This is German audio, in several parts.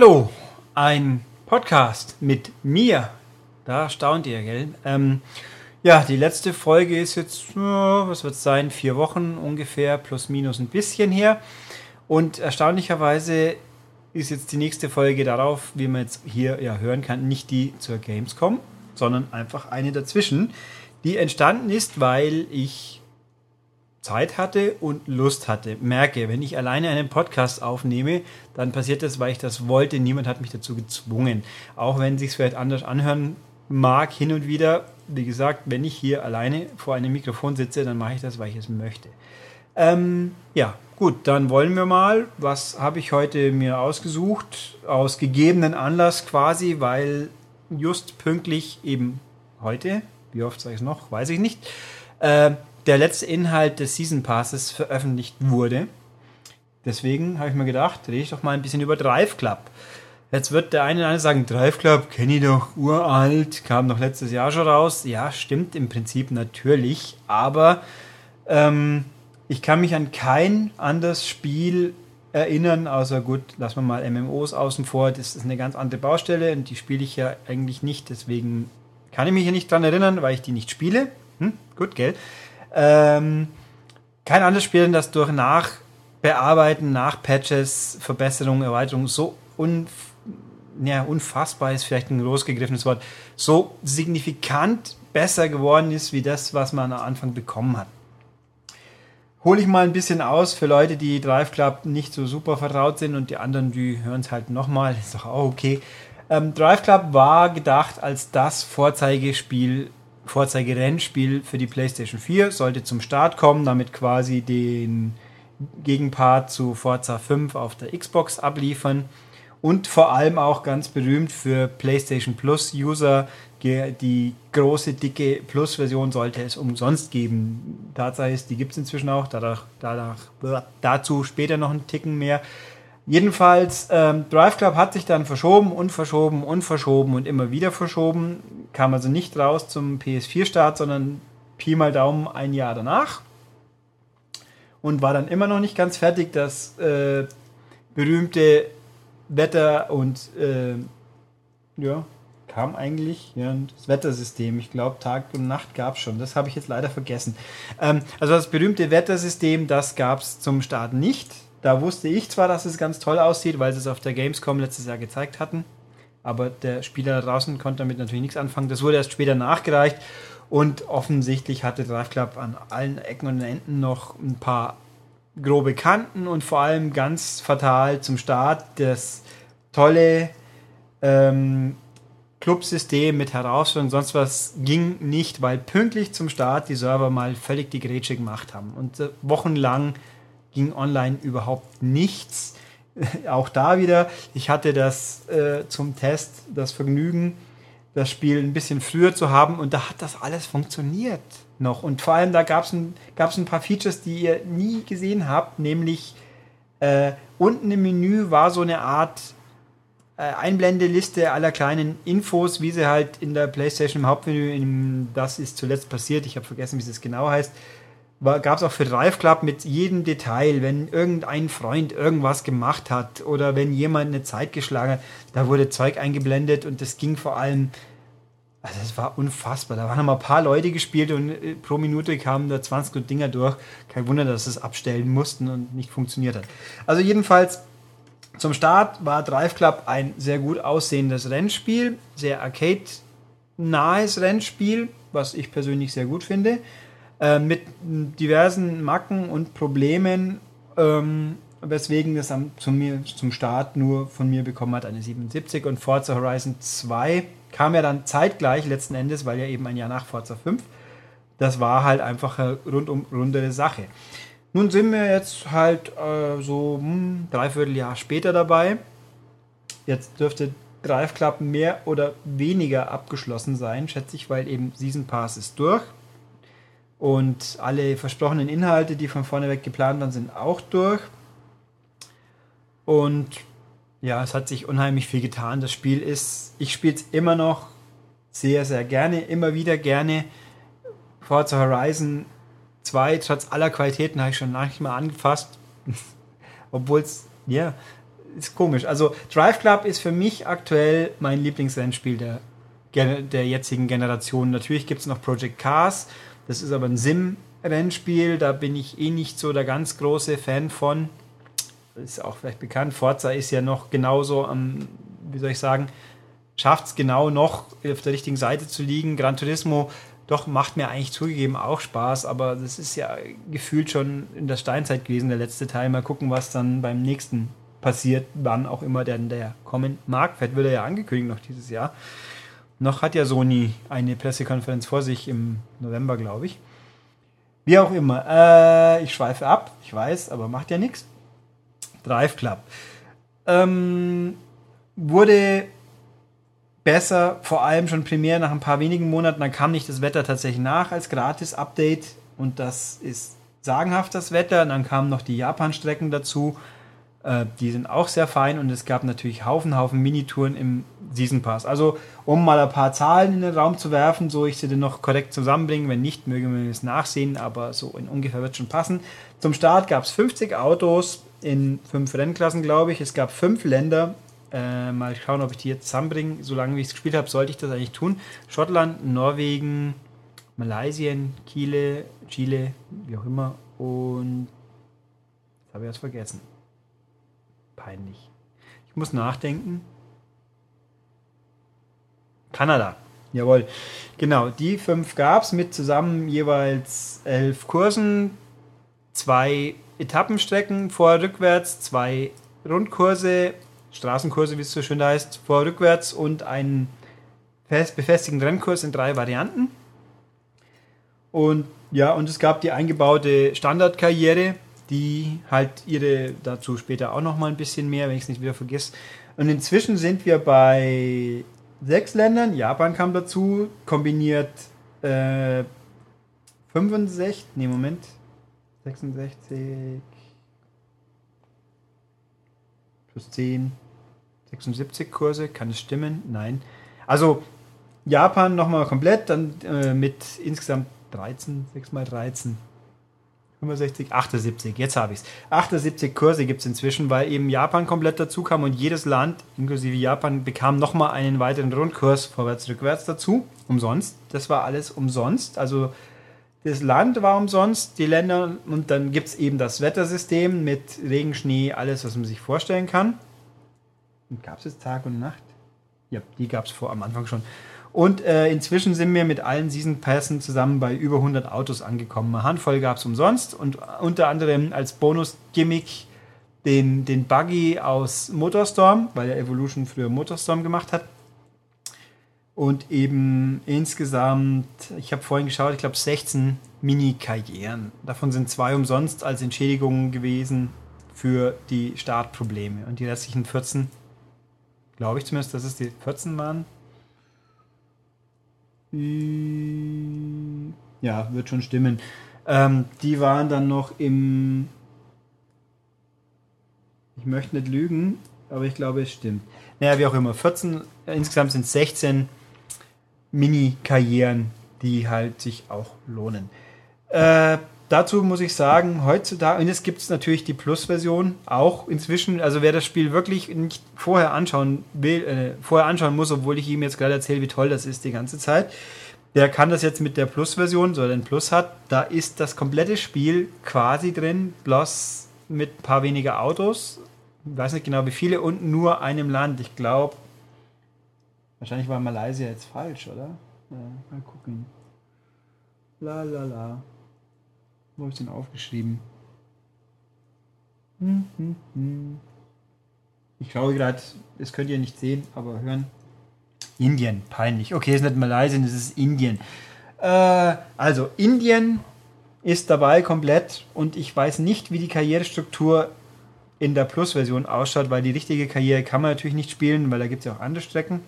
Hallo, ein Podcast mit mir. Da staunt ihr, gell? Ähm, ja, die letzte Folge ist jetzt, was wird es sein, vier Wochen ungefähr, plus minus ein bisschen her. Und erstaunlicherweise ist jetzt die nächste Folge darauf, wie man jetzt hier ja hören kann, nicht die zur Gamescom, sondern einfach eine dazwischen, die entstanden ist, weil ich Zeit hatte und Lust hatte. Merke, wenn ich alleine einen Podcast aufnehme, dann passiert das, weil ich das wollte. Niemand hat mich dazu gezwungen. Auch wenn sich vielleicht anders anhören mag, hin und wieder. Wie gesagt, wenn ich hier alleine vor einem Mikrofon sitze, dann mache ich das, weil ich es möchte. Ähm, ja, gut, dann wollen wir mal. Was habe ich heute mir ausgesucht? Aus gegebenen Anlass quasi, weil just pünktlich eben heute, wie oft sage ich es noch, weiß ich nicht, äh, der letzte Inhalt des Season Passes veröffentlicht wurde. Deswegen habe ich mir gedacht, rede ich doch mal ein bisschen über Drive Club. Jetzt wird der eine oder andere sagen, Drive Club kenne ich doch uralt, kam doch letztes Jahr schon raus. Ja, stimmt im Prinzip natürlich, aber ähm, ich kann mich an kein anderes Spiel erinnern, außer gut, lassen wir mal MMOs außen vor, das ist eine ganz andere Baustelle und die spiele ich ja eigentlich nicht, deswegen kann ich mich hier nicht dran erinnern, weil ich die nicht spiele. Hm, gut, gell? Ähm, kein anderes Spiel, das durch Nachbearbeiten, Nachpatches, Verbesserungen, Erweiterungen so unf ja, unfassbar ist vielleicht ein großgegriffenes Wort, so signifikant besser geworden ist, wie das, was man am Anfang bekommen hat. Hole ich mal ein bisschen aus für Leute, die Drive Club nicht so super vertraut sind und die anderen, die hören es halt nochmal, ist doch auch okay. Ähm, Drive Club war gedacht als das Vorzeigespiel Vorzeigerennspiel für die PlayStation 4 sollte zum Start kommen, damit quasi den Gegenpart zu Forza 5 auf der Xbox abliefern und vor allem auch ganz berühmt für PlayStation Plus User. Die große, dicke Plus-Version sollte es umsonst geben. Tatsache ist, die gibt es inzwischen auch. Dadurch, dadurch, dazu später noch ein Ticken mehr. Jedenfalls, ähm, Drive Club hat sich dann verschoben und verschoben und verschoben und immer wieder verschoben. Kam also nicht raus zum PS4-Start, sondern Pi mal Daumen ein Jahr danach. Und war dann immer noch nicht ganz fertig. Das äh, berühmte Wetter und äh, ja, kam eigentlich ja, das Wettersystem. Ich glaube, Tag und Nacht gab es schon. Das habe ich jetzt leider vergessen. Ähm, also das berühmte Wettersystem, das gab es zum Start nicht da wusste ich zwar, dass es ganz toll aussieht, weil sie es auf der Gamescom letztes Jahr gezeigt hatten, aber der Spieler draußen konnte damit natürlich nichts anfangen. Das wurde erst später nachgereicht und offensichtlich hatte Drive Club an allen Ecken und Enden noch ein paar grobe Kanten und vor allem ganz fatal zum Start das tolle ähm, Clubsystem mit Herausforderungen, sonst was ging nicht, weil pünktlich zum Start die Server mal völlig die Grätsche gemacht haben und äh, wochenlang ging online überhaupt nichts. Auch da wieder, ich hatte das äh, zum Test, das Vergnügen, das Spiel ein bisschen früher zu haben und da hat das alles funktioniert noch. Und vor allem da gab es ein, ein paar Features, die ihr nie gesehen habt, nämlich äh, unten im Menü war so eine Art äh, Einblendeliste aller kleinen Infos, wie sie halt in der PlayStation im Hauptmenü, in das ist zuletzt passiert, ich habe vergessen, wie es genau heißt, gab es auch für Drive Club mit jedem Detail, wenn irgendein Freund irgendwas gemacht hat oder wenn jemand eine Zeit geschlagen hat, da wurde Zeug eingeblendet und das ging vor allem, also das war unfassbar. Da waren mal ein paar Leute gespielt und äh, pro Minute kamen da 20 Dinger durch. Kein Wunder, dass es abstellen mussten und nicht funktioniert hat. Also jedenfalls zum Start war Drive Club ein sehr gut aussehendes Rennspiel, sehr arcade-nahes Rennspiel, was ich persönlich sehr gut finde. Äh, mit diversen Macken und Problemen, ähm, weswegen das am, zum, mir, zum Start nur von mir bekommen hat, eine 77 und Forza Horizon 2 kam ja dann zeitgleich letzten Endes, weil ja eben ein Jahr nach Forza 5. Das war halt einfach eine rundum rundere Sache. Nun sind wir jetzt halt äh, so hm, dreiviertel Jahr später dabei. Jetzt dürfte Drive Club mehr oder weniger abgeschlossen sein, schätze ich, weil eben Season Pass ist durch. Und alle versprochenen Inhalte, die von vorne weg geplant waren, sind auch durch. Und ja, es hat sich unheimlich viel getan. Das Spiel ist, ich spiele es immer noch sehr, sehr gerne, immer wieder gerne. Forza Horizon 2, trotz aller Qualitäten, habe ich schon lange nicht mal angefasst. Obwohl es, ja, ist komisch. Also Drive Club ist für mich aktuell mein Lieblingsrennspiel der, der jetzigen Generation. Natürlich gibt es noch Project Cars, das ist aber ein Sim-Rennspiel, da bin ich eh nicht so der ganz große Fan von. Ist auch vielleicht bekannt. Forza ist ja noch genauso am, wie soll ich sagen, schafft es genau noch auf der richtigen Seite zu liegen. Gran Turismo doch macht mir eigentlich zugegeben auch Spaß, aber das ist ja gefühlt schon in der Steinzeit gewesen, der letzte Teil. Mal gucken, was dann beim nächsten passiert, wann auch immer denn der kommen mag. Vielleicht wird er ja angekündigt noch dieses Jahr. Noch hat ja Sony eine Pressekonferenz vor sich im November, glaube ich. Wie auch immer. Äh, ich schweife ab, ich weiß, aber macht ja nichts. Drive Club. Ähm, wurde besser, vor allem schon primär nach ein paar wenigen Monaten. Dann kam nicht das Wetter tatsächlich nach als Gratis-Update und das ist sagenhaft das Wetter. Und dann kamen noch die Japan-Strecken dazu. Äh, die sind auch sehr fein und es gab natürlich Haufen, Haufen Minitouren im Season Pass. Also, um mal ein paar Zahlen in den Raum zu werfen, so ich sie dann noch korrekt zusammenbringen. Wenn nicht, mögen wir es nachsehen, aber so in ungefähr wird es schon passen. Zum Start gab es 50 Autos in fünf Rennklassen, glaube ich. Es gab fünf Länder. Äh, mal schauen, ob ich die jetzt zusammenbringe. Solange ich es gespielt habe, sollte ich das eigentlich tun. Schottland, Norwegen, Malaysia, Chile, Chile, wie auch immer. Und jetzt habe ich was vergessen peinlich. Ich muss nachdenken. Kanada. Jawohl. Genau, die fünf gab es mit zusammen jeweils elf Kursen, zwei Etappenstrecken vor rückwärts, zwei Rundkurse, Straßenkurse, wie es so schön heißt, vor rückwärts und einen fest befestigten Rennkurs in drei Varianten. Und ja, und es gab die eingebaute Standardkarriere, die halt ihre, dazu später auch noch mal ein bisschen mehr, wenn ich es nicht wieder vergesse. Und inzwischen sind wir bei sechs Ländern, Japan kam dazu, kombiniert äh, 65, nee, Moment, 66 plus 10, 76 Kurse, kann es stimmen? Nein. Also Japan nochmal komplett, dann äh, mit insgesamt 13, 6 mal 13, 65, 78, jetzt habe ich es. 78 Kurse gibt es inzwischen, weil eben Japan komplett dazu kam und jedes Land, inklusive Japan, bekam nochmal einen weiteren Rundkurs vorwärts, rückwärts dazu. Umsonst. Das war alles umsonst. Also das Land war umsonst, die Länder und dann gibt es eben das Wettersystem mit Regen, Schnee, alles, was man sich vorstellen kann. Und gab es jetzt Tag und Nacht? Ja, die gab es vor am Anfang schon. Und äh, inzwischen sind wir mit allen Season Passen zusammen bei über 100 Autos angekommen. Eine Handvoll gab es umsonst und unter anderem als Bonus-Gimmick den, den Buggy aus Motorstorm, weil er Evolution früher Motorstorm gemacht hat. Und eben insgesamt, ich habe vorhin geschaut, ich glaube 16 Mini-Karrieren. Davon sind zwei umsonst als Entschädigung gewesen für die Startprobleme. Und die restlichen 14, glaube ich zumindest, dass es die 14 waren, ja, wird schon stimmen. Ähm, die waren dann noch im. Ich möchte nicht lügen, aber ich glaube, es stimmt. Naja, wie auch immer. 14, insgesamt sind es 16 Mini-Karrieren, die halt sich auch lohnen. Äh, dazu muss ich sagen, heutzutage, und jetzt gibt es natürlich die Plus-Version auch inzwischen, also wer das Spiel wirklich nicht vorher anschauen will, äh, vorher anschauen muss, obwohl ich ihm jetzt gerade erzähle, wie toll das ist die ganze Zeit, der kann das jetzt mit der Plus-Version, so er den Plus hat, da ist das komplette Spiel quasi drin, bloß mit ein paar weniger Autos, ich weiß nicht genau wie viele, und nur einem Land. Ich glaube, wahrscheinlich war Malaysia jetzt falsch, oder? Ja, mal gucken. La la la. Wo habe ich denn aufgeschrieben? Hm, hm, hm. Ich schaue gerade, das könnt ihr nicht sehen, aber hören. Indien, peinlich. Okay, es ist nicht Malaysia, es ist Indien. Äh, also, Indien ist dabei komplett und ich weiß nicht, wie die Karrierestruktur in der Plus-Version ausschaut, weil die richtige Karriere kann man natürlich nicht spielen, weil da gibt es ja auch andere Strecken.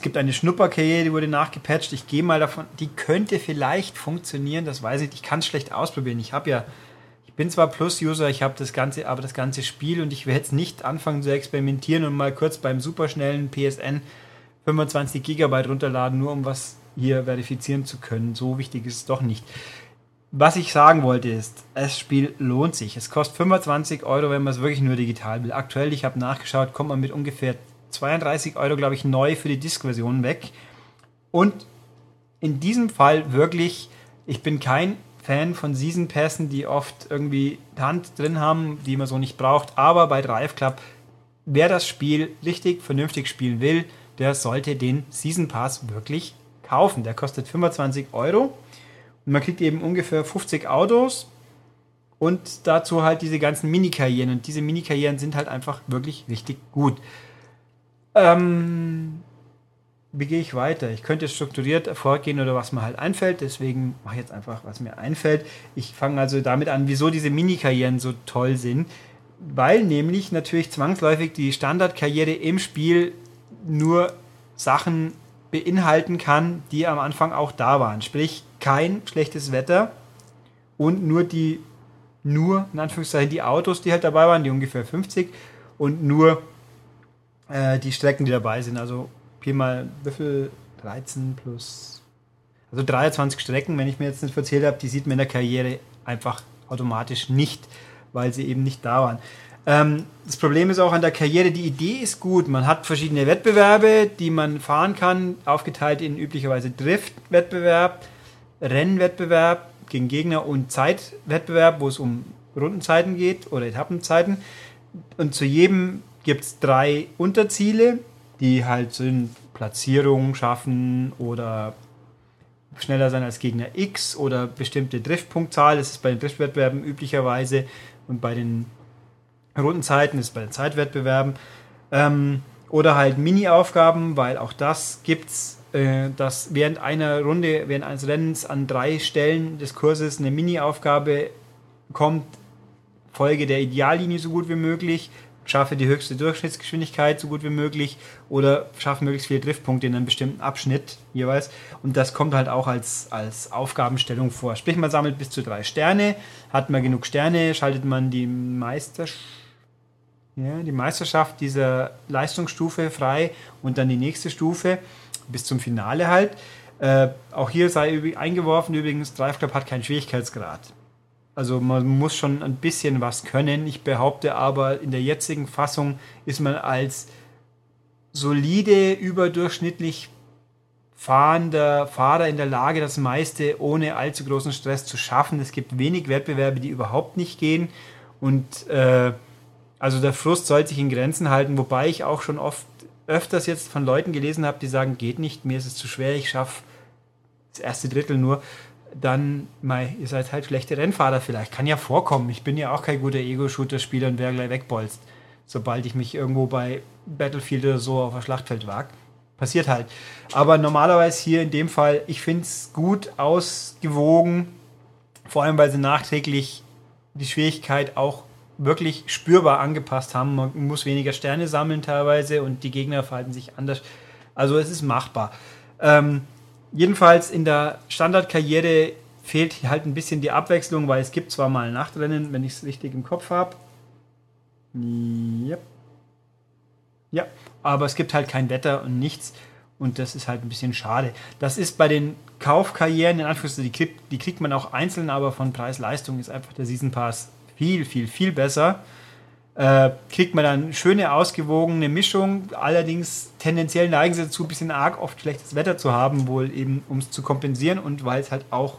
Es gibt eine Schnupperkarriere, die wurde nachgepatcht. Ich gehe mal davon, die könnte vielleicht funktionieren, das weiß ich nicht. Ich kann es schlecht ausprobieren. Ich habe ja, ich bin zwar Plus-User, ich habe das ganze, aber das ganze Spiel und ich werde jetzt nicht anfangen zu experimentieren und mal kurz beim superschnellen PSN 25 Gigabyte runterladen, nur um was hier verifizieren zu können. So wichtig ist es doch nicht. was ich sagen wollte ist, das Spiel lohnt sich. Es kostet 25 Euro, wenn man es wirklich nur digital will. Aktuell, ich habe nachgeschaut, kommt man mit ungefähr 32 Euro, glaube ich, neu für die Disk-Version weg. Und in diesem Fall wirklich, ich bin kein Fan von Season Pässen, die oft irgendwie Hand drin haben, die man so nicht braucht. Aber bei Drive Club, wer das Spiel richtig vernünftig spielen will, der sollte den Season Pass wirklich kaufen. Der kostet 25 Euro. Und man kriegt eben ungefähr 50 Autos und dazu halt diese ganzen Mini-Karrieren. Und diese Mini-Karrieren sind halt einfach wirklich richtig gut. Ähm, wie gehe ich weiter? Ich könnte strukturiert vorgehen oder was mir halt einfällt. Deswegen mache ich jetzt einfach, was mir einfällt. Ich fange also damit an, wieso diese Mini-Karrieren so toll sind. Weil nämlich natürlich zwangsläufig die Standardkarriere im Spiel nur Sachen beinhalten kann, die am Anfang auch da waren. Sprich, kein schlechtes Wetter und nur die, nur in Anführungszeichen die Autos, die halt dabei waren, die ungefähr 50 und nur äh, die Strecken, die dabei sind. Also Pi mal Würfel 13 plus, also 23 Strecken, wenn ich mir jetzt nicht erzählt habe, die sieht man in der Karriere einfach automatisch nicht, weil sie eben nicht da waren. Ähm, das Problem ist auch an der Karriere, die Idee ist gut. Man hat verschiedene Wettbewerbe, die man fahren kann, aufgeteilt in üblicherweise Drift-Wettbewerb, Rennwettbewerb gegen Gegner und Zeitwettbewerb, wo es um Rundenzeiten geht oder Etappenzeiten. Und zu jedem gibt es drei Unterziele, die halt sind Platzierung schaffen oder schneller sein als Gegner X oder bestimmte Driftpunktzahl. Das ist bei den Driftwettbewerben üblicherweise und bei den Rundenzeiten ist bei den Zeitwettbewerben. Ähm, oder halt Mini-Aufgaben, weil auch das gibt's, äh, dass während einer Runde, während eines Rennens an drei Stellen des Kurses eine Mini-Aufgabe kommt, Folge der Ideallinie so gut wie möglich, schaffe die höchste Durchschnittsgeschwindigkeit so gut wie möglich oder schaffe möglichst viele Driftpunkte in einem bestimmten Abschnitt jeweils. Und das kommt halt auch als, als Aufgabenstellung vor. Sprich, man sammelt bis zu drei Sterne. Hat man genug Sterne, schaltet man die Meisterschaft ja, die Meisterschaft dieser Leistungsstufe frei und dann die nächste Stufe bis zum Finale halt. Äh, auch hier sei eingeworfen übrigens, Drive Club hat keinen Schwierigkeitsgrad. Also man muss schon ein bisschen was können. Ich behaupte aber, in der jetzigen Fassung ist man als solide, überdurchschnittlich fahrender Fahrer in der Lage, das meiste ohne allzu großen Stress zu schaffen. Es gibt wenig Wettbewerbe, die überhaupt nicht gehen. Und äh, also der Frust soll sich in Grenzen halten, wobei ich auch schon oft öfters jetzt von Leuten gelesen habe, die sagen, geht nicht, mir ist es zu schwer, ich schaffe das erste Drittel nur. Dann, mei, ihr seid halt schlechte Rennfahrer vielleicht. Kann ja vorkommen. Ich bin ja auch kein guter Ego-Shooter-Spieler und wäre gleich wegbolzt, sobald ich mich irgendwo bei Battlefield oder so auf ein Schlachtfeld wage. Passiert halt. Aber normalerweise hier in dem Fall, ich finde es gut ausgewogen, vor allem weil sie nachträglich die Schwierigkeit auch wirklich spürbar angepasst haben. Man muss weniger Sterne sammeln teilweise und die Gegner verhalten sich anders. Also es ist machbar. Ähm, jedenfalls in der Standardkarriere fehlt halt ein bisschen die Abwechslung, weil es gibt zwar mal Nachtrennen, wenn ich es richtig im Kopf habe. Ja. Ja, aber es gibt halt kein Wetter und nichts. Und das ist halt ein bisschen schade. Das ist bei den Kaufkarrieren, in Anführungszeichen, die kriegt, die kriegt man auch einzeln, aber von Preis-Leistung ist einfach der Season Pass viel, viel, viel besser. Äh, kriegt man dann schöne, ausgewogene Mischung. Allerdings tendenziell neigen sie dazu, ein bisschen arg oft schlechtes Wetter zu haben, wohl eben, um es zu kompensieren und weil es halt auch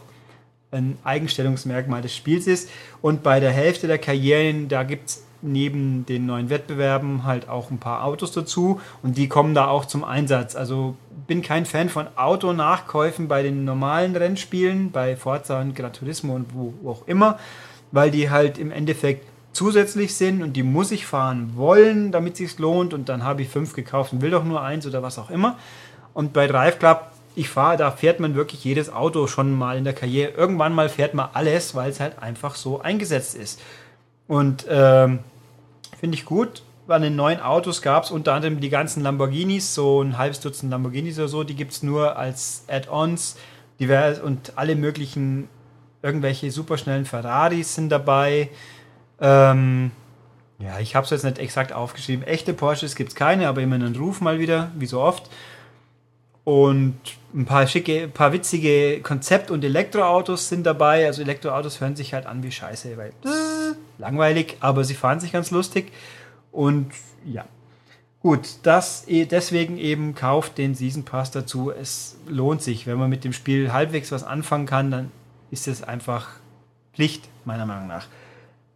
ein Eigenstellungsmerkmal des Spiels ist. Und bei der Hälfte der Karrieren, da gibt es neben den neuen Wettbewerben halt auch ein paar Autos dazu und die kommen da auch zum Einsatz. Also bin kein Fan von Autonachkäufen bei den normalen Rennspielen, bei Forza und Gran Turismo und wo auch immer weil die halt im Endeffekt zusätzlich sind und die muss ich fahren wollen, damit es lohnt und dann habe ich fünf gekauft und will doch nur eins oder was auch immer. Und bei Drive Club, ich fahre, da fährt man wirklich jedes Auto schon mal in der Karriere. Irgendwann mal fährt man alles, weil es halt einfach so eingesetzt ist. Und ähm, finde ich gut. Bei den neuen Autos gab es unter anderem die ganzen Lamborghinis, so ein halbes Dutzend Lamborghinis oder so, die gibt es nur als Add-ons und alle möglichen irgendwelche superschnellen Ferraris sind dabei. Ähm, ja, ich habe es jetzt nicht exakt aufgeschrieben. Echte Porsches gibt es keine, aber immer einen Ruf mal wieder, wie so oft. Und ein paar schicke, ein paar witzige Konzept- und Elektroautos sind dabei. Also Elektroautos hören sich halt an wie Scheiße, weil langweilig, aber sie fahren sich ganz lustig. Und ja. Gut, das deswegen eben kauft den Season Pass dazu. Es lohnt sich, wenn man mit dem Spiel halbwegs was anfangen kann, dann ist es einfach Pflicht, meiner Meinung nach.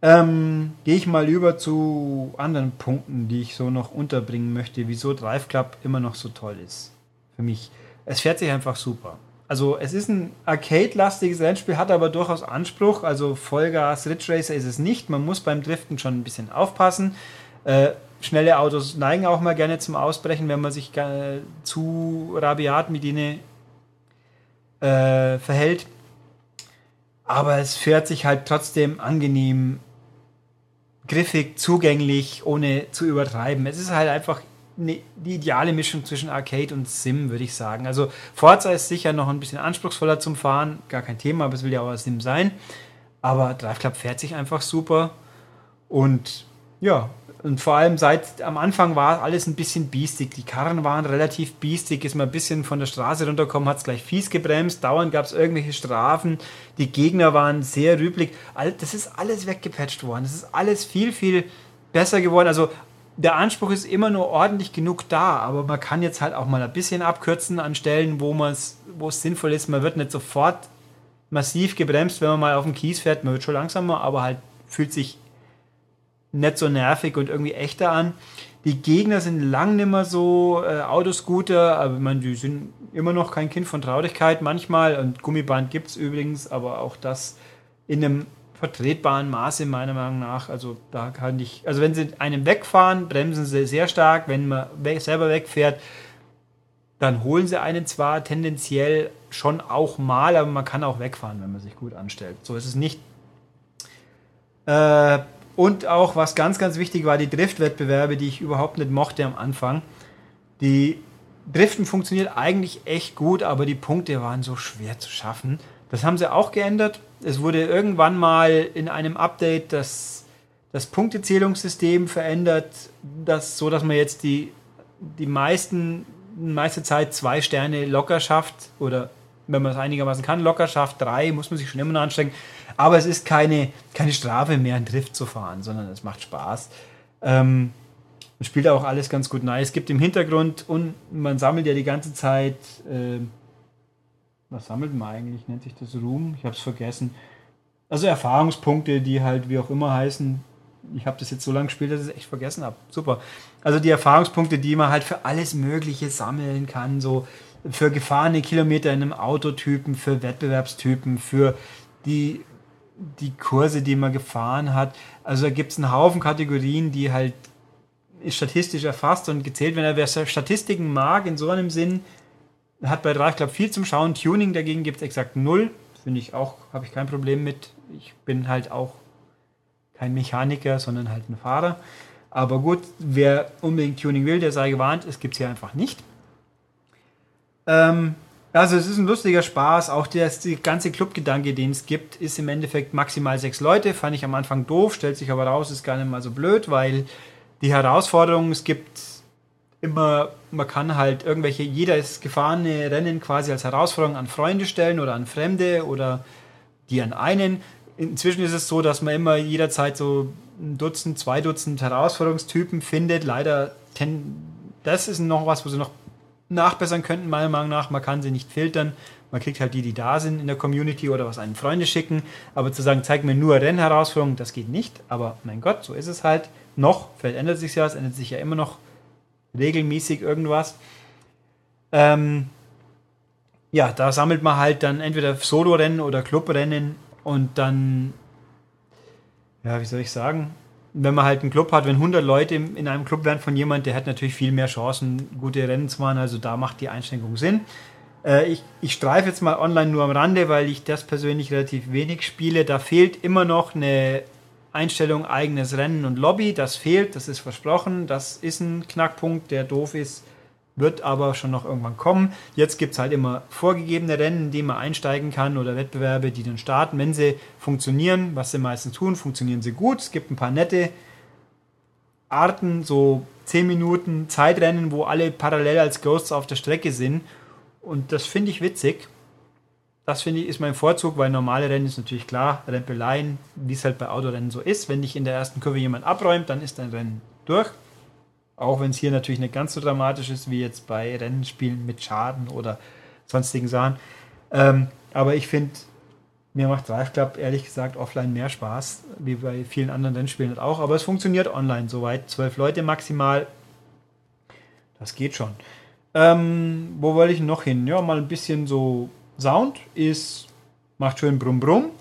Ähm, Gehe ich mal über zu anderen Punkten, die ich so noch unterbringen möchte, wieso Drive Club immer noch so toll ist. Für mich. Es fährt sich einfach super. Also es ist ein Arcade-lastiges Rennspiel, hat aber durchaus Anspruch. Also Vollgas Ridge Racer ist es nicht. Man muss beim Driften schon ein bisschen aufpassen. Äh, schnelle Autos neigen auch mal gerne zum Ausbrechen, wenn man sich äh, zu rabiat mit ihnen äh, verhält. Aber es fährt sich halt trotzdem angenehm griffig, zugänglich, ohne zu übertreiben. Es ist halt einfach eine, die ideale Mischung zwischen Arcade und Sim, würde ich sagen. Also Forza ist sicher noch ein bisschen anspruchsvoller zum Fahren, gar kein Thema, aber es will ja auch ein Sim sein. Aber Drive Club fährt sich einfach super. Und ja, und vor allem seit am Anfang war alles ein bisschen biestig. Die Karren waren relativ biestig, ist mal ein bisschen von der Straße runtergekommen, hat es gleich fies gebremst, dauernd gab es irgendwelche Strafen, die Gegner waren sehr rüblig. Das ist alles weggepatcht worden. Das ist alles viel, viel besser geworden. Also der Anspruch ist immer nur ordentlich genug da, aber man kann jetzt halt auch mal ein bisschen abkürzen an Stellen, wo es sinnvoll ist. Man wird nicht sofort massiv gebremst, wenn man mal auf den Kies fährt. Man wird schon langsamer, aber halt fühlt sich nicht so nervig und irgendwie echter an. Die Gegner sind lang nicht mehr so äh, Autoscooter, aber man, die sind immer noch kein Kind von Traurigkeit manchmal. Und Gummiband gibt es übrigens, aber auch das in einem vertretbaren Maße meiner Meinung nach. Also da kann ich, also wenn sie einem wegfahren, bremsen sie sehr stark. Wenn man weg, selber wegfährt, dann holen sie einen zwar tendenziell schon auch mal, aber man kann auch wegfahren, wenn man sich gut anstellt. So ist es nicht. Äh, und auch, was ganz, ganz wichtig war, die Driftwettbewerbe, die ich überhaupt nicht mochte am Anfang. Die Driften funktioniert eigentlich echt gut, aber die Punkte waren so schwer zu schaffen. Das haben sie auch geändert. Es wurde irgendwann mal in einem Update das, das Punktezählungssystem verändert, das, so dass man jetzt die, die meisten, meiste Zeit zwei Sterne locker schafft oder wenn man es einigermaßen kann, locker schafft, drei, muss man sich schon immer noch anstrengen. Aber es ist keine, keine Strafe mehr, einen Drift zu fahren, sondern es macht Spaß. Ähm, man spielt auch alles ganz gut nice. Es gibt im Hintergrund und man sammelt ja die ganze Zeit. Äh, was sammelt man eigentlich? Nennt sich das Ruhm? Ich habe es vergessen. Also Erfahrungspunkte, die halt wie auch immer heißen. Ich habe das jetzt so lange gespielt, dass ich es echt vergessen habe. Super. Also die Erfahrungspunkte, die man halt für alles Mögliche sammeln kann. So für gefahrene Kilometer in einem Autotypen, für Wettbewerbstypen, für die, die Kurse, die man gefahren hat. Also da gibt es einen Haufen Kategorien, die halt statistisch erfasst und gezählt werden. Wer Statistiken mag, in so einem Sinn, hat bei Drive Club viel zum Schauen. Tuning dagegen gibt es exakt null. Finde ich auch, habe ich kein Problem mit. Ich bin halt auch kein Mechaniker, sondern halt ein Fahrer. Aber gut, wer unbedingt Tuning will, der sei gewarnt, es gibt es hier einfach nicht. Ähm, also es ist ein lustiger Spaß. Auch der, ganze Clubgedanke, den es gibt, ist im Endeffekt maximal sechs Leute. Fand ich am Anfang doof, stellt sich aber raus, ist gar nicht mal so blöd, weil die Herausforderung, es gibt immer, man kann halt irgendwelche, jedes gefahrene Rennen quasi als Herausforderung an Freunde stellen oder an Fremde oder die an einen. Inzwischen ist es so, dass man immer jederzeit so ein Dutzend, zwei Dutzend Herausforderungstypen findet. Leider, ten, das ist noch was, wo sie noch nachbessern könnten, meiner Meinung nach. Man kann sie nicht filtern. Man kriegt halt die, die da sind in der Community oder was einen Freunde schicken. Aber zu sagen, zeig mir nur Rennherausforderungen, das geht nicht. Aber mein Gott, so ist es halt. Noch, vielleicht ändert sich ja, es ändert sich ja immer noch regelmäßig irgendwas. Ähm, ja, da sammelt man halt dann entweder Solo-Rennen oder Clubrennen und dann, ja, wie soll ich sagen, wenn man halt einen Club hat, wenn 100 Leute in einem Club wären von jemand, der hat natürlich viel mehr Chancen, gute Rennen zu machen. Also da macht die Einschränkung Sinn. Äh, ich, ich streife jetzt mal online nur am Rande, weil ich das persönlich relativ wenig spiele. Da fehlt immer noch eine Einstellung eigenes Rennen und Lobby. Das fehlt, das ist versprochen. Das ist ein Knackpunkt, der doof ist wird aber schon noch irgendwann kommen. Jetzt gibt es halt immer vorgegebene Rennen, in die man einsteigen kann oder Wettbewerbe, die dann starten. Wenn sie funktionieren, was sie meistens tun, funktionieren sie gut. Es gibt ein paar nette Arten, so 10 Minuten Zeitrennen, wo alle parallel als Ghosts auf der Strecke sind. Und das finde ich witzig. Das finde ich ist mein Vorzug, weil normale Rennen ist natürlich klar, Rempeleien, wie es halt bei Autorennen so ist. Wenn dich in der ersten Kurve jemand abräumt, dann ist dein Rennen durch. Auch wenn es hier natürlich nicht ganz so dramatisch ist wie jetzt bei Rennspielen mit Schaden oder sonstigen Sachen. Ähm, aber ich finde, mir macht Drive Club ehrlich gesagt offline mehr Spaß, wie bei vielen anderen Rennspielen halt auch. Aber es funktioniert online soweit. Zwölf Leute maximal. Das geht schon. Ähm, wo wollte ich noch hin? Ja, mal ein bisschen so Sound ist, macht schön Brumm Brumm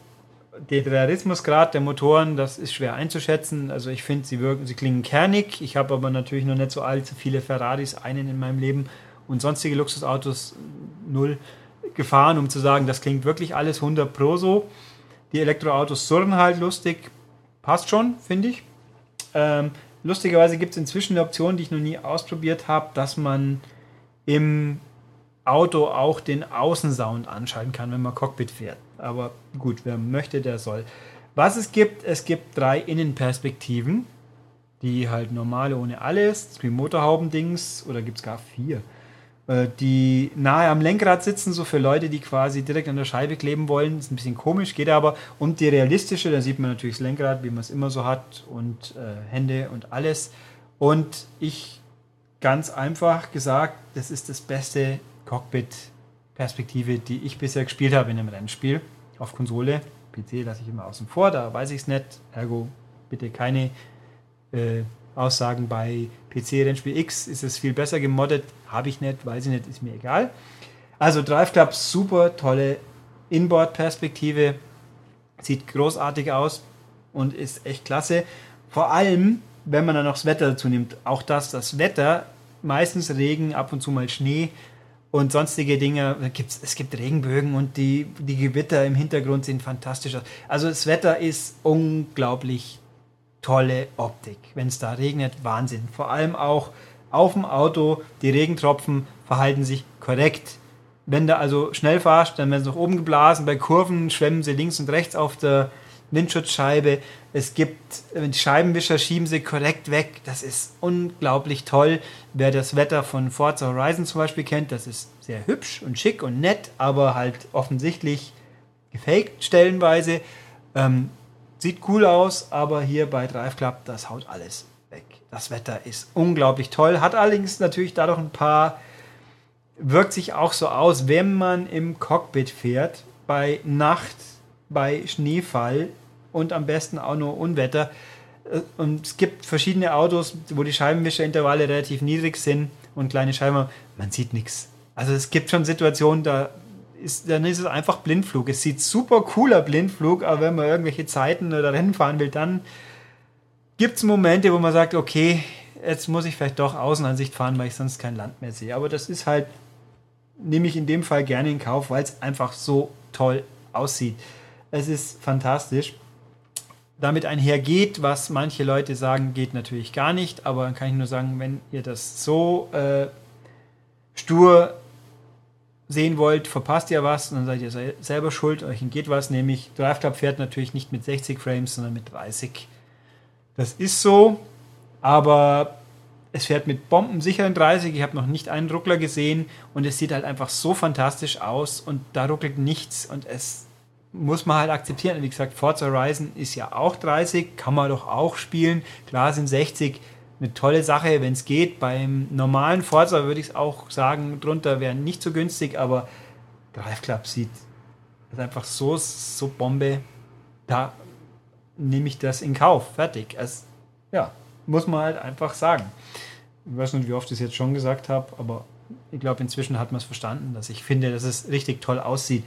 der Realismusgrad der Motoren, das ist schwer einzuschätzen. Also ich finde, sie wirken, sie klingen kernig. Ich habe aber natürlich noch nicht so allzu viele Ferraris, einen in meinem Leben und sonstige Luxusautos null gefahren, um zu sagen, das klingt wirklich alles 100 Pro so. Die Elektroautos surren halt lustig, passt schon, finde ich. Ähm, lustigerweise gibt es inzwischen eine Option, die ich noch nie ausprobiert habe, dass man im Auto auch den Außensound anschalten kann, wenn man Cockpit fährt. Aber gut, wer möchte, der soll. Was es gibt, es gibt drei Innenperspektiven, die halt normale ohne alles, wie Motorhaubendings, oder gibt es gar vier, äh, die nahe am Lenkrad sitzen, so für Leute, die quasi direkt an der Scheibe kleben wollen. Ist ein bisschen komisch, geht aber. Und die realistische, da sieht man natürlich das Lenkrad, wie man es immer so hat, und äh, Hände und alles. Und ich ganz einfach gesagt, das ist das beste Cockpit-Perspektive, die ich bisher gespielt habe in einem Rennspiel auf Konsole. PC lasse ich immer außen vor, da weiß ich es nicht. Ergo bitte keine äh, Aussagen bei PC-Rennspiel X. Ist es viel besser gemoddet? Habe ich nicht, weiß ich nicht, ist mir egal. Also Drive Club, super tolle Inboard-Perspektive. Sieht großartig aus und ist echt klasse. Vor allem, wenn man dann noch das Wetter dazu nimmt. Auch das, das Wetter, meistens Regen, ab und zu mal Schnee und sonstige Dinge. Gibt's, es gibt Regenbögen und die, die Gewitter im Hintergrund sehen fantastisch aus. Also das Wetter ist unglaublich tolle Optik. Wenn es da regnet, Wahnsinn. Vor allem auch auf dem Auto, die Regentropfen verhalten sich korrekt. Wenn du also schnell fahrst, dann werden sie nach oben geblasen. Bei Kurven schwemmen sie links und rechts auf der Windschutzscheibe. Es gibt, Scheibenwischer schieben sie korrekt weg. Das ist unglaublich toll. Wer das Wetter von Forza Horizon zum Beispiel kennt, das ist sehr hübsch und schick und nett, aber halt offensichtlich gefaked stellenweise. Ähm, sieht cool aus, aber hier bei Drive Club, das haut alles weg. Das Wetter ist unglaublich toll, hat allerdings natürlich dadurch ein paar, wirkt sich auch so aus, wenn man im Cockpit fährt, bei Nacht bei Schneefall und am besten auch nur Unwetter. Äh, und es gibt verschiedene Autos, wo die Scheibenwischerintervalle relativ niedrig sind und kleine Scheiben, man sieht nichts. Also es gibt schon Situationen, da ist, dann ist es einfach Blindflug. Es sieht super cooler Blindflug, aber wenn man irgendwelche Zeiten oder Rennen fahren will, dann gibt es Momente, wo man sagt, okay, jetzt muss ich vielleicht doch Außenansicht fahren, weil ich sonst kein Land mehr sehe. Aber das ist halt, nehme ich in dem Fall gerne in Kauf, weil es einfach so toll aussieht. Es ist fantastisch. Damit einhergeht, was manche Leute sagen, geht natürlich gar nicht, aber dann kann ich nur sagen, wenn ihr das so äh, stur sehen wollt, verpasst ihr was, dann seid ihr selber schuld, euch entgeht was, nämlich Drive Club fährt natürlich nicht mit 60 Frames, sondern mit 30. Das ist so, aber es fährt mit bombensicheren 30. Ich habe noch nicht einen Ruckler gesehen. Und es sieht halt einfach so fantastisch aus. Und da ruckelt nichts. Und es muss man halt akzeptieren. Wie gesagt, Forza Horizon ist ja auch 30, kann man doch auch spielen. Klar sind 60 eine tolle Sache, wenn es geht. Beim normalen Forza würde ich es auch sagen, drunter wäre nicht so günstig, aber Drive Club sieht ist einfach so, so Bombe. Da nehme ich das in Kauf. Fertig. Es, ja, muss man halt einfach sagen. Ich weiß nicht, wie oft ich es jetzt schon gesagt habe, aber ich glaube, inzwischen hat man es verstanden, dass ich finde, dass es richtig toll aussieht.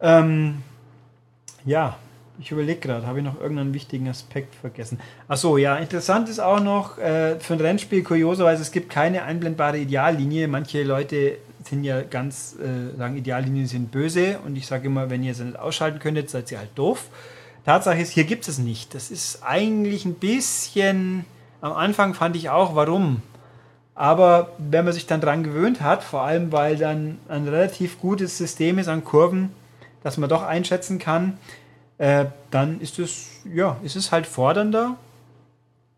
Ähm, ja, ich überlege gerade, habe ich noch irgendeinen wichtigen Aspekt vergessen? Achso, ja, interessant ist auch noch äh, für ein Rennspiel kurioserweise, es gibt keine einblendbare Ideallinie. Manche Leute sind ja ganz, äh, sagen, Ideallinien sind böse und ich sage immer, wenn ihr sie nicht ausschalten könntet, seid ihr halt doof. Tatsache ist, hier gibt es nicht. Das ist eigentlich ein bisschen, am Anfang fand ich auch, warum. Aber wenn man sich dann dran gewöhnt hat, vor allem weil dann ein relativ gutes System ist an Kurven, dass man doch einschätzen kann, äh, dann ist es, ja, ist es halt fordernder,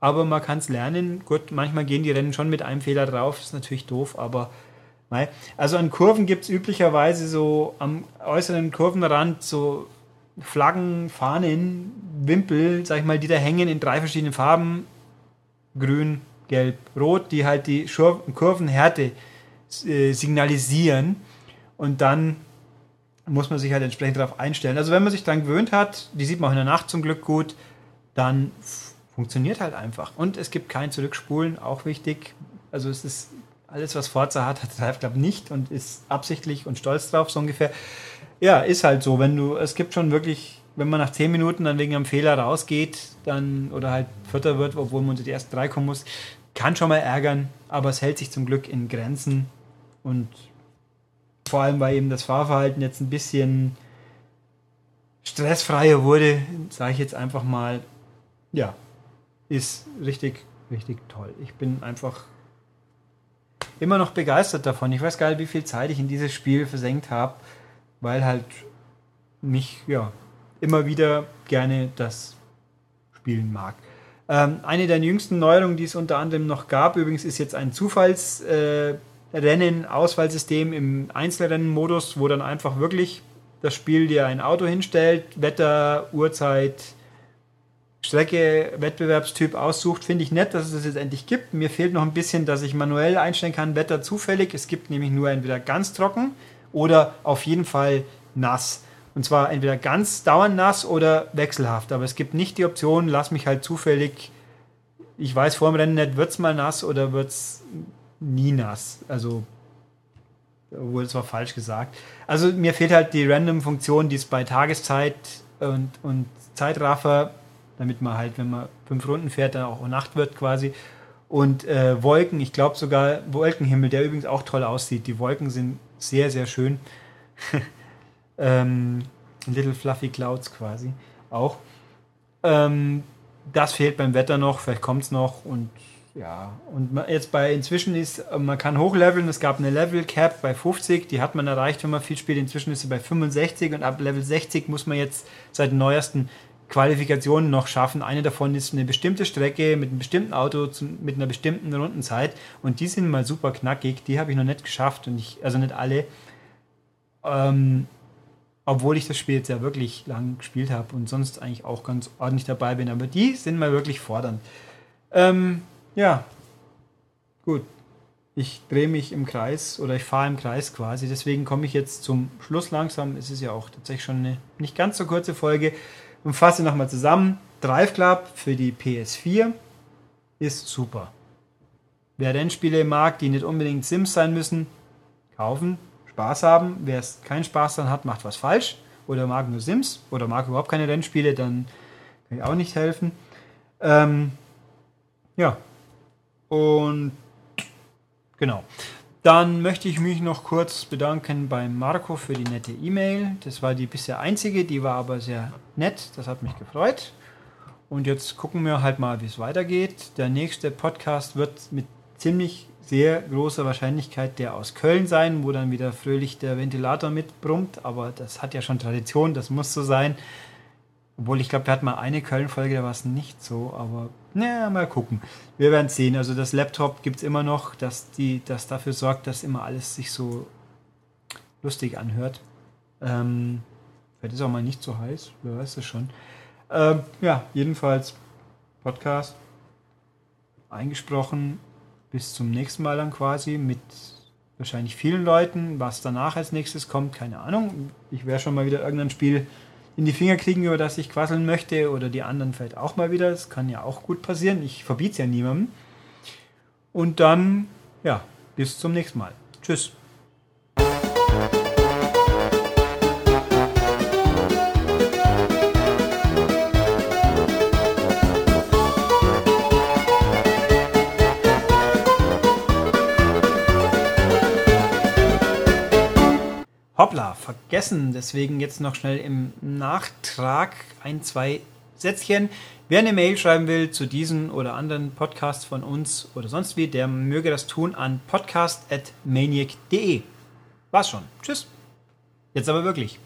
aber man kann es lernen. Gut, manchmal gehen die Rennen schon mit einem Fehler drauf, ist natürlich doof, aber Also an Kurven gibt es üblicherweise so am äußeren Kurvenrand so Flaggen, Fahnen, Wimpel, sag ich mal, die da hängen in drei verschiedenen Farben. Grün, Gelb, Rot, die halt die Kurvenhärte äh, signalisieren. Und dann muss man sich halt entsprechend darauf einstellen. Also wenn man sich dann gewöhnt hat, die sieht man auch in der Nacht zum Glück gut, dann funktioniert halt einfach. Und es gibt kein Zurückspulen, auch wichtig. Also es ist alles, was Forza hat, hat Drive Club nicht und ist absichtlich und stolz drauf, so ungefähr. Ja, ist halt so. Wenn du, es gibt schon wirklich, wenn man nach 10 Minuten dann wegen einem Fehler rausgeht, dann oder halt Vierter wird, obwohl man unter die ersten drei kommen muss, kann schon mal ärgern, aber es hält sich zum Glück in Grenzen und vor allem, weil eben das Fahrverhalten jetzt ein bisschen stressfreier wurde, sage ich jetzt einfach mal, ja, ist richtig, richtig toll. Ich bin einfach immer noch begeistert davon. Ich weiß gar nicht, wie viel Zeit ich in dieses Spiel versenkt habe, weil halt mich ja immer wieder gerne das spielen mag. Ähm, eine der jüngsten Neuerungen, die es unter anderem noch gab, übrigens ist jetzt ein Zufallsrennen, äh, Auswahlsystem im Einzelrennenmodus, wo dann einfach wirklich das Spiel dir ein Auto hinstellt, Wetter, Uhrzeit, Strecke, Wettbewerbstyp aussucht, finde ich nett, dass es das jetzt endlich gibt. Mir fehlt noch ein bisschen, dass ich manuell einstellen kann, Wetter zufällig. Es gibt nämlich nur entweder ganz trocken oder auf jeden Fall nass. Und zwar entweder ganz dauernd nass oder wechselhaft. Aber es gibt nicht die Option, lass mich halt zufällig, ich weiß vor dem Rennen nicht, wird es mal nass oder wird es nie nass. Also, obwohl es war falsch gesagt. Also mir fehlt halt die Random-Funktion, die es bei Tageszeit und, und Zeitraffer damit man halt, wenn man fünf Runden fährt, dann auch Nacht wird quasi. Und äh, Wolken, ich glaube sogar Wolkenhimmel, der übrigens auch toll aussieht. Die Wolken sind sehr, sehr schön. ähm, Little Fluffy Clouds quasi auch. Ähm, das fehlt beim Wetter noch, vielleicht kommt es noch und ja, und jetzt bei inzwischen ist, man kann hochleveln, es gab eine Level Cap bei 50, die hat man erreicht, wenn man viel spielt. Inzwischen ist sie bei 65 und ab Level 60 muss man jetzt seit dem neuesten Qualifikationen noch schaffen. Eine davon ist eine bestimmte Strecke mit einem bestimmten Auto zu, mit einer bestimmten Rundenzeit und die sind mal super knackig. Die habe ich noch nicht geschafft und ich, also nicht alle. Ähm, obwohl ich das Spiel jetzt ja wirklich lang gespielt habe und sonst eigentlich auch ganz ordentlich dabei bin. Aber die sind mal wirklich fordernd. Ähm, ja, gut. Ich drehe mich im Kreis oder ich fahre im Kreis quasi. Deswegen komme ich jetzt zum Schluss langsam. Es ist ja auch tatsächlich schon eine nicht ganz so kurze Folge und fasse nochmal zusammen. Drive Club für die PS4 ist super. Wer Rennspiele mag, die nicht unbedingt Sims sein müssen, kaufen, Spaß haben. Wer es keinen Spaß dann hat, macht was falsch. Oder mag nur Sims oder mag überhaupt keine Rennspiele, dann kann ich auch nicht helfen. Ähm, ja. Und genau. Dann möchte ich mich noch kurz bedanken bei Marco für die nette E-Mail. Das war die bisher einzige, die war aber sehr nett. Das hat mich gefreut. Und jetzt gucken wir halt mal, wie es weitergeht. Der nächste Podcast wird mit ziemlich sehr großer Wahrscheinlichkeit der aus Köln sein, wo dann wieder fröhlich der Ventilator mitbrummt. Aber das hat ja schon Tradition, das muss so sein. Obwohl ich glaube, wir hatten mal eine Köln-Folge, da war es nicht so, aber naja, mal gucken. Wir werden sehen. Also das Laptop gibt es immer noch, dass die, das dafür sorgt, dass immer alles sich so lustig anhört. Ähm, vielleicht ist auch mal nicht so heiß, wer weiß das schon. Ähm, ja, jedenfalls Podcast eingesprochen. Bis zum nächsten Mal dann quasi mit wahrscheinlich vielen Leuten. Was danach als nächstes kommt, keine Ahnung. Ich werde schon mal wieder irgendein Spiel in die Finger kriegen, über das ich quasseln möchte oder die anderen vielleicht auch mal wieder. Das kann ja auch gut passieren. Ich verbiete es ja niemandem. Und dann, ja, bis zum nächsten Mal. Tschüss. Vergessen. Deswegen jetzt noch schnell im Nachtrag ein, zwei Sätzchen. Wer eine Mail schreiben will zu diesen oder anderen Podcasts von uns oder sonst wie, der möge das tun an podcast.maniac.de. War's schon. Tschüss. Jetzt aber wirklich.